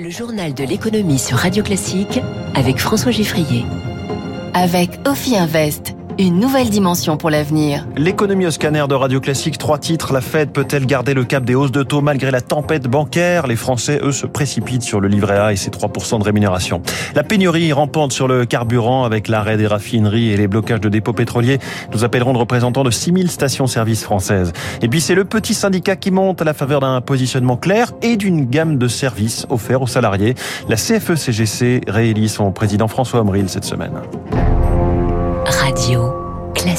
Le journal de l'économie sur Radio Classique avec François Giffrier. Avec Ophi Invest, une nouvelle dimension pour l'avenir. L'économie au scanner de Radio Classique, trois titres. La Fed peut-elle garder le cap des hausses de taux malgré la tempête bancaire? Les Français, eux, se précipitent sur le livret A et ses 3% de rémunération. La pénurie rampante sur le carburant avec l'arrêt des raffineries et les blocages de dépôts pétroliers. Nous appellerons de représentants de 6000 stations-service françaises. Et puis c'est le petit syndicat qui monte à la faveur d'un positionnement clair et d'une gamme de services offerts aux salariés. La CFE-CGC réélit son président François Omril cette semaine.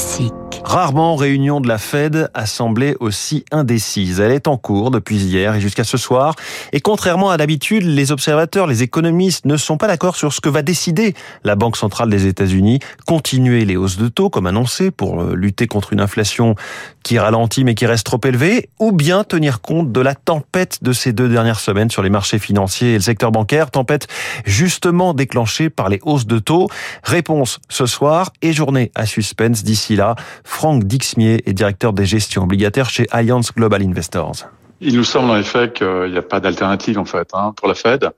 Radio classique. Rarement réunion de la Fed assemblée aussi indécise. Elle est en cours depuis hier et jusqu'à ce soir. Et contrairement à d'habitude, les observateurs, les économistes ne sont pas d'accord sur ce que va décider la Banque centrale des États-Unis. Continuer les hausses de taux comme annoncé pour euh, lutter contre une inflation qui ralentit mais qui reste trop élevée ou bien tenir compte de la tempête de ces deux dernières semaines sur les marchés financiers et le secteur bancaire. Tempête justement déclenchée par les hausses de taux. Réponse ce soir et journée à suspense d'ici là. Franck Dixmier est directeur des gestions obligataires chez Alliance Global Investors. Il nous semble en effet qu'il n'y a pas d'alternative en fait hein, pour la Fed.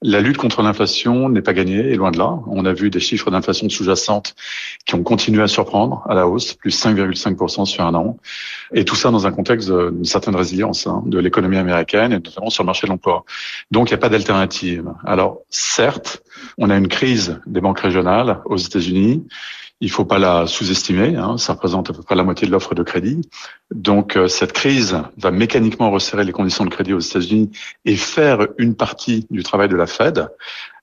La lutte contre l'inflation n'est pas gagnée, et loin de là. On a vu des chiffres d'inflation sous-jacente qui ont continué à surprendre à la hausse, plus 5,5% sur un an. Et tout ça dans un contexte d'une certaine résilience hein, de l'économie américaine et notamment sur le marché de l'emploi. Donc il n'y a pas d'alternative. Alors certes, on a une crise des banques régionales aux États-Unis il faut pas la sous-estimer. Hein, ça représente à peu près la moitié de l'offre de crédit. Donc euh, cette crise va mécaniquement resserrer les conditions de crédit aux États-Unis et faire une partie du travail de la Fed.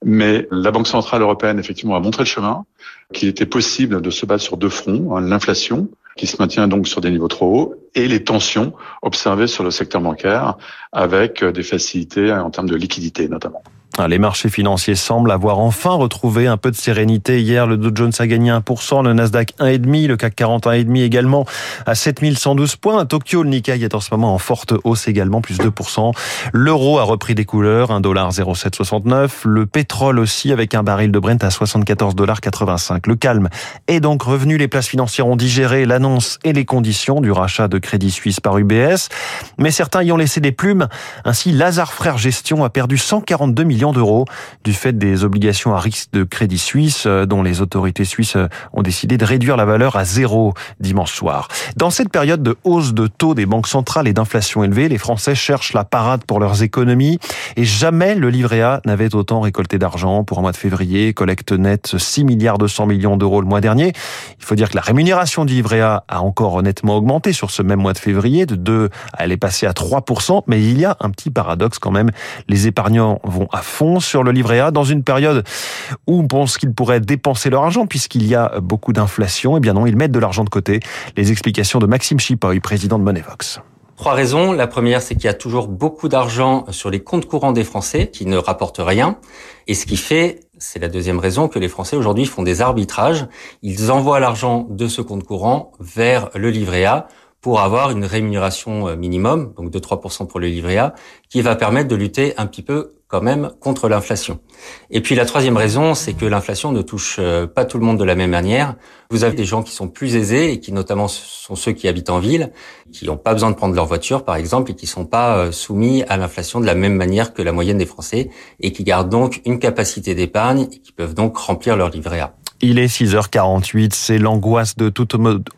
Mais la Banque centrale européenne effectivement a montré le chemin, qu'il était possible de se battre sur deux fronts hein, l'inflation qui se maintient donc sur des niveaux trop hauts et les tensions observées sur le secteur bancaire avec des facilités en termes de liquidité notamment. Ah, les marchés financiers semblent avoir enfin retrouvé un peu de sérénité. Hier, le Dow Jones a gagné 1%, le Nasdaq 1,5%, le CAC 40 1,5% également à 7112 points. Tokyo, le Nikkei est en ce moment en forte hausse également, plus 2%. L'euro a repris des couleurs, 1,0769$. Le pétrole aussi avec un baril de Brent à 74,85$. Le calme est donc revenu. Les places financières ont digéré l'annonce et les conditions du rachat de Crédit Suisse par UBS. Mais certains y ont laissé des plumes. Ainsi, Lazare Frères Gestion a perdu 142 millions d'euros du fait des obligations à risque de Crédit Suisse euh, dont les autorités suisses euh, ont décidé de réduire la valeur à zéro dimanche soir. Dans cette période de hausse de taux des banques centrales et d'inflation élevée, les Français cherchent la parade pour leurs économies et jamais le livret A n'avait autant récolté d'argent pour un mois de février, collecte nette 6 milliards 200 millions d'euros le mois dernier. Il faut dire que la rémunération du livret A a encore honnêtement augmenté sur ce même mois de février de 2, elle est passée à 3%, mais il y a un petit paradoxe quand même. Les épargnants vont à sur le livret A dans une période où on pense qu'ils pourraient dépenser leur argent puisqu'il y a beaucoup d'inflation. Eh bien non, ils mettent de l'argent de côté. Les explications de Maxime Chipoy, président de Monevox. Trois raisons. La première, c'est qu'il y a toujours beaucoup d'argent sur les comptes courants des Français qui ne rapportent rien. Et ce qui fait, c'est la deuxième raison, que les Français aujourd'hui font des arbitrages. Ils envoient l'argent de ce compte courant vers le livret A pour avoir une rémunération euh, minimum, donc de 3% pour le livret A, qui va permettre de lutter un petit peu quand même contre l'inflation. Et puis la troisième raison, c'est que l'inflation ne touche euh, pas tout le monde de la même manière. Vous avez des gens qui sont plus aisés et qui notamment sont ceux qui habitent en ville, qui n'ont pas besoin de prendre leur voiture par exemple et qui sont pas euh, soumis à l'inflation de la même manière que la moyenne des Français et qui gardent donc une capacité d'épargne et qui peuvent donc remplir leur livret A. Il est 6h48, c'est l'angoisse de tout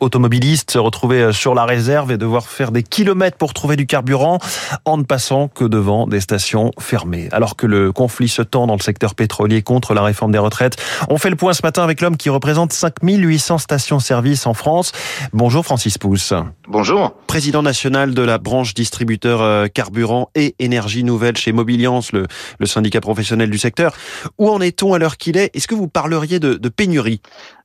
automobiliste, se retrouver euh, sur la réserve et devoir faire des kilomètres pour trouver du carburant en ne passant que devant des stations fermées. Alors que le conflit se tend dans le secteur pétrolier contre la réforme des retraites, on fait le point ce matin avec l'homme qui représente 5800 stations-service en France. Bonjour Francis Pousse. Bonjour. Président national de la branche distributeur euh, carburant et énergie nouvelle chez Mobiliance, le, le syndicat professionnel du secteur. Où en est-on à l'heure qu'il est? Est-ce que vous parleriez de, de pénurie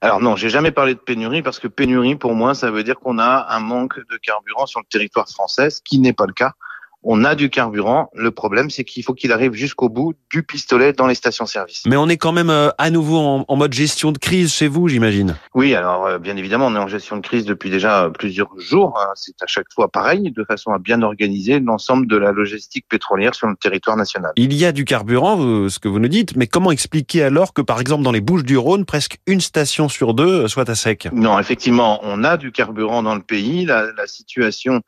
Alors non, j'ai jamais parlé de pénurie parce que pénurie pour moi, ça veut dire qu'on a un manque de carburant sur le territoire français, ce qui n'est pas le cas on a du carburant. Le problème, c'est qu'il faut qu'il arrive jusqu'au bout du pistolet dans les stations-service. Mais on est quand même euh, à nouveau en, mode gestion de crise chez vous, j'imagine. Oui, alors euh, bien évidemment, on est en gestion de crise depuis déjà plusieurs jours. Hein. C'est à chaque fois pareil, de façon à bien organiser l'ensemble de la logistique pétrolière sur le territoire national. Il y a du carburant, ce que vous nous dites, mais comment expliquer alors que, par exemple, dans les Bouches-du-Rhône, presque une station sur deux soit à sec? Non, effectivement, on a du carburant dans le pays. La, la situation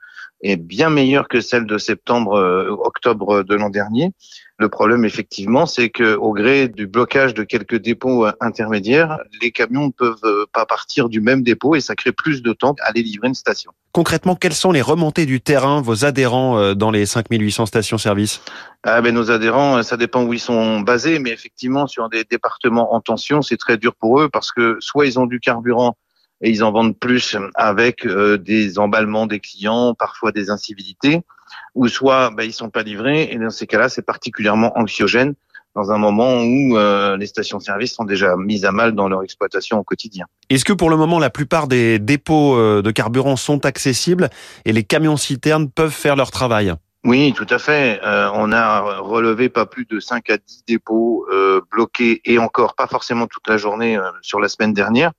est bien meilleure que celle de septembre-octobre de l'an dernier. Le problème, effectivement, c'est que au gré du blocage de quelques dépôts euh, intermédiaires, les camions ne peuvent euh, pas partir du même dépôt et ça crée plus de temps à aller livrer une station. Concrètement, quelles sont les remontées du terrain, vos adhérents euh, dans les 5800 stations-service? Ah ben, Nos adhérents, ça dépend où ils sont basés, mais effectivement, sur des départements en tension, c'est très dur pour eux parce que soit ils ont du carburant et ils en vendent plus avec des emballements des clients, parfois des incivilités, ou soit ben, ils sont pas livrés. Et dans ces cas-là, c'est particulièrement anxiogène dans un moment où euh, les stations-service sont déjà mises à mal dans leur exploitation au quotidien. Est-ce que pour le moment, la plupart des dépôts euh, de carburant sont accessibles et les camions-citernes peuvent faire leur travail? Oui, tout à fait. Euh, on a relevé pas plus de 5 à 10 dépôts euh, bloqués et encore pas forcément toute la journée sur la semaine dernière.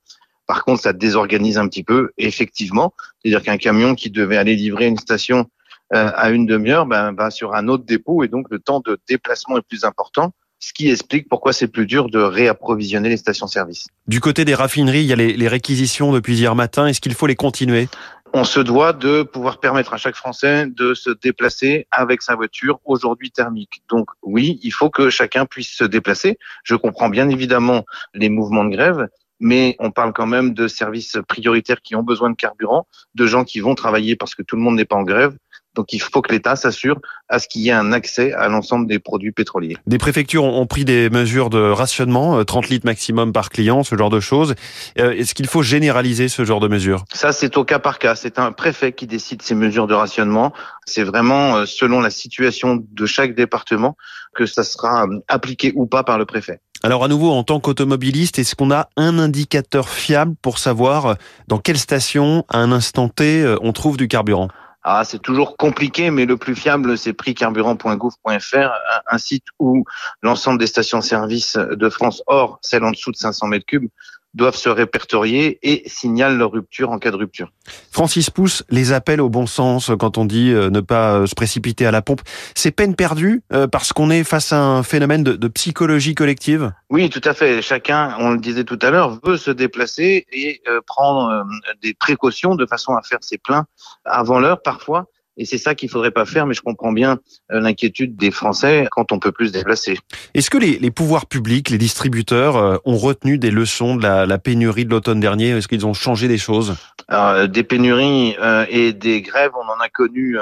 Par contre, ça désorganise un petit peu, effectivement. C'est-à-dire qu'un camion qui devait aller livrer une station euh, à une demi-heure ben, va sur un autre dépôt et donc le temps de déplacement est plus important ce qui explique pourquoi c'est plus dur de réapprovisionner les stations-service. Du côté des raffineries, il y a les, les réquisitions depuis hier matin. Est-ce qu'il faut les continuer? On se doit de pouvoir permettre à chaque Français de se déplacer avec sa voiture aujourd'hui thermique. Donc oui, il faut que chacun puisse se déplacer. Je comprends bien évidemment les mouvements de grève, mais on parle quand même de services prioritaires qui ont besoin de carburant, de gens qui vont travailler parce que tout le monde n'est pas en grève. Donc il faut que l'État s'assure à ce qu'il y ait un accès à l'ensemble des produits pétroliers. Des préfectures ont pris des mesures de rationnement, 30 euh, litres maximum par client, ce genre de choses. Euh, est-ce qu'il faut généraliser ce genre de mesures? Ça, c'est au cas par cas. C'est un préfet qui décide ces mesures de rationnement. C'est vraiment euh, selon la situation de chaque département que ça sera appliqué ou pas par le préfet. Alors à nouveau, en tant qu'automobiliste, est-ce qu'on a un indicateur fiable pour savoir dans quelle station, à un instant T, on trouve du carburant? Ah, c'est toujours compliqué, mais le plus fiable, c'est prixcarburant.gouv.fr, un site où l'ensemble des stations-service de France, hors celles en dessous de 500 mètres cubes, doivent se répertorier et signalent leur rupture en cas de rupture. Francis Pousse, les appels au bon sens quand on dit euh, ne pas euh, se précipiter à la pompe, c'est peine perdue euh, parce qu'on est face à un phénomène de, psychologie collective? Oui, tout à fait. Chacun, on le disait tout à l'heure, veut se déplacer et prendre des précautions de façon à faire ses pleins avant l'heure parfois. Et c'est ça qu'il faudrait pas faire, mais je comprends bien euh, l'inquiétude des Français quand on peut plus se déplacer. Est-ce que les, les, pouvoirs publics, les distributeurs euh, ont retenu des leçons de la, la pénurie de l'automne dernier? Est-ce qu'ils ont changé des choses? Alors, euh, Des pénuries et des grèves, on en a connu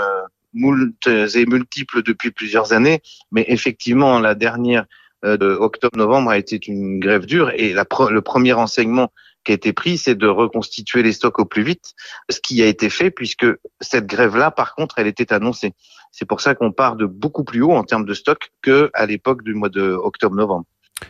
moult et multiples depuis plusieurs années, mais effectivement, la dernière de octobre-novembre a été une grève dure. Et la, le premier enseignement qui a été pris, c'est de reconstituer les stocks au plus vite, ce qui a été fait puisque cette grève-là, par contre, elle était annoncée. C'est pour ça qu'on part de beaucoup plus haut en termes de stock que à l'époque du mois de octobre-novembre.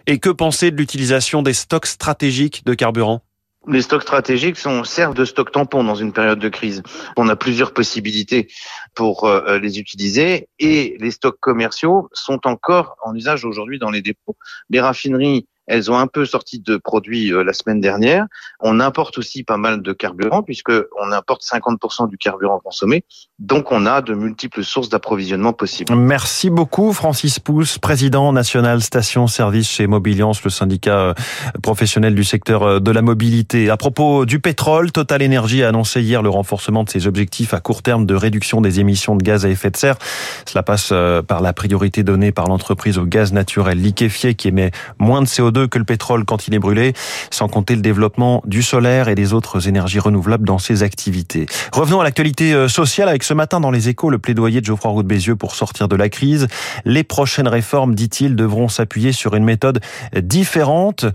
Et que penser de l'utilisation des stocks stratégiques de carburant? Les stocks stratégiques sont, servent de stock tampon dans une période de crise. On a plusieurs possibilités pour euh, les utiliser et les stocks commerciaux sont encore en usage aujourd'hui dans les dépôts. Les raffineries elles ont un peu sorti de produits euh, la semaine dernière. On importe aussi pas mal de carburant puisque on importe 50% du carburant consommé. Donc on a de multiples sources d'approvisionnement possibles. Merci beaucoup Francis Pousse, président national station service chez Mobiliance, le syndicat euh, professionnel du secteur euh, de la mobilité. À propos du pétrole, Total Energy a annoncé hier le renforcement de ses objectifs à court terme de réduction des émissions de gaz à effet de serre. Cela passe par la priorité donnée par l'entreprise au gaz naturel liquéfié qui émet moins de CO2 que le pétrole quand il est brûlé, sans compter le développement du solaire et des autres énergies renouvelables dans ses activités. Revenons à l'actualité euh, sociale avec ce matin dans les échos le plaidoyer de Geoffroy Roux de Bézieux pour sortir de la crise. Les prochaines réformes, dit-il, devront s'appuyer sur une méthode différente.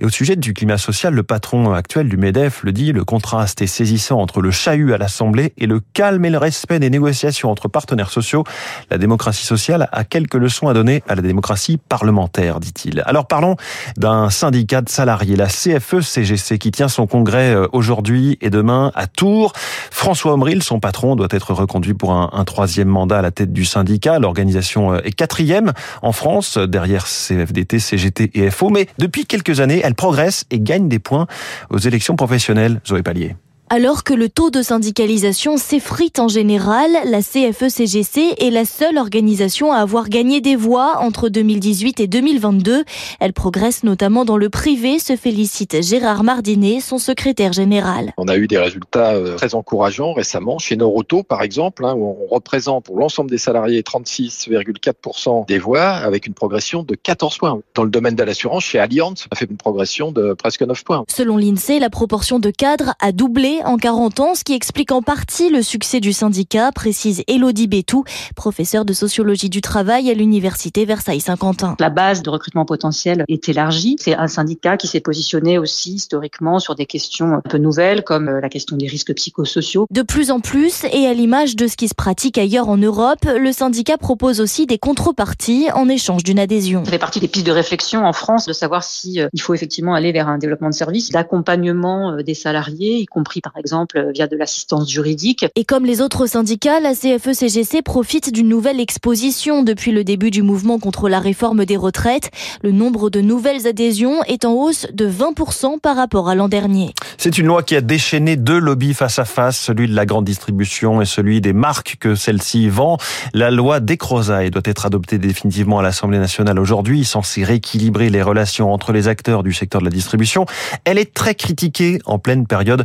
Et au sujet du climat social, le patron actuel du MEDEF le dit, le contraste est saisissant entre le chahut à l'Assemblée et le calme et le respect des négociations entre partenaires sociaux. La démocratie sociale a quelques leçons à donner à la démocratie parlementaire, dit-il. Alors parlons d'un syndicat de salariés, la CFE-CGC, qui tient son congrès euh, aujourd'hui et demain à Tours. François Omril, son patron, doit être reconduit pour un, troisième mandat à la tête du syndicat. L'organisation euh, est quatrième en France, derrière CFDT, CGT et FO. Mais depuis quelques années, elle progresse et gagne des points aux élections professionnelles. Zoé Pallier. Alors que le taux de syndicalisation s'effrite en général, la CFE-CGC est la seule organisation à avoir gagné des voix entre 2018 et 2022. Elle progresse notamment dans le privé, se félicite Gérard Mardinet, son secrétaire général. On a eu des résultats euh, très encourageants récemment chez Noroto, par exemple, hein, où on représente pour l'ensemble des salariés 36,4% des voix avec une progression de 14 points. Dans le domaine de l'assurance, chez Allianz, on a fait une progression de presque 9 points. Selon l'INSEE, la proportion de cadres a doublé en 40 ans, ce qui explique en partie le succès du syndicat, précise Elodie Bétou, professeure de sociologie du travail à l'université Versailles-Saint-Quentin. La base de recrutement potentiel est élargie. C'est un syndicat qui s'est positionné aussi historiquement sur des questions un peu nouvelles comme la question des risques psychosociaux. De plus en plus, et à l'image de ce qui se pratique ailleurs en Europe, le syndicat propose aussi des contreparties en échange d'une adhésion. Ça fait partie des pistes de réflexion en France de savoir si euh, il faut effectivement aller vers un développement de services, d'accompagnement euh, des salariés, y compris par exemple euh, via de l'assistance juridique. Et comme les autres syndicats, la CFE-CGC profite d'une nouvelle exposition depuis le début du mouvement contre la réforme des retraites. Le nombre de nouvelles adhésions est en hausse de 20% par rapport à l'an dernier. C'est une loi qui a déchaîné deux lobbies face à face, celui de la grande distribution et celui des marques que celle-ci vend. La loi Descrozailles doit être adoptée définitivement à l'Assemblée nationale aujourd'hui, censée rééquilibrer les relations entre les acteurs du secteur de la distribution. Elle est très critiquée en pleine période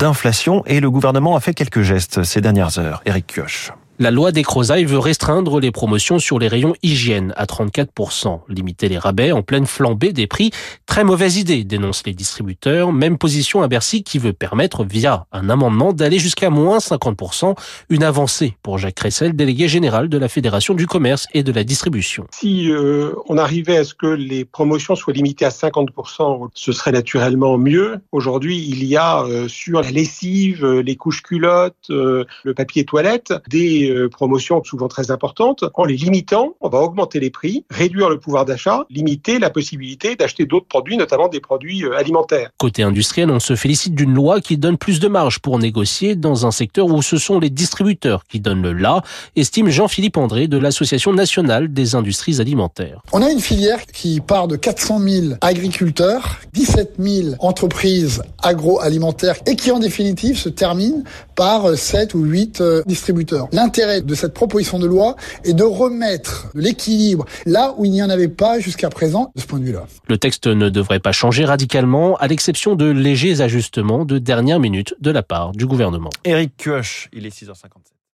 d'inflation et le gouvernement a fait quelques gestes ces dernières heures. Eric Kioch. La loi des Crozailles veut restreindre les promotions sur les rayons hygiène à 34%, limiter les rabais en pleine flambée des prix. Très mauvaise idée, dénoncent les distributeurs. Même position à Bercy qui veut permettre, via un amendement, d'aller jusqu'à moins 50%, une avancée pour Jacques Cressel, délégué général de la Fédération du commerce et de la distribution. Si euh, on arrivait à ce que les promotions soient limitées à 50%, ce serait naturellement mieux. Aujourd'hui, il y a euh, sur la lessive, euh, les couches culottes, le papier toilette, des euh, promotions souvent très importantes. En les limitant, on va augmenter les prix, réduire le pouvoir d'achat, limiter la possibilité d'acheter d'autres produits, notamment des produits euh, alimentaires. Côté industriel, on se félicite d'une loi qui donne plus de marge pour négocier dans un secteur où ce sont les distributeurs qui donnent le là, estime Jean-Philippe André de l'Association nationale des industries alimentaires. On a une filière qui part de 400 000 agriculteurs, 17 000 entreprises agroalimentaires et qui en définitive se termine par 7 ou 8 distributeurs. L'intérêt de cette proposition de loi est de remettre l'équilibre là où il n'y en avait pas jusqu'à présent de ce point de vue-là. Le texte ne devrait pas changer radicalement, à l'exception de légers ajustements de dernière minute de la part du gouvernement. Eric Kioch, il est 6h57.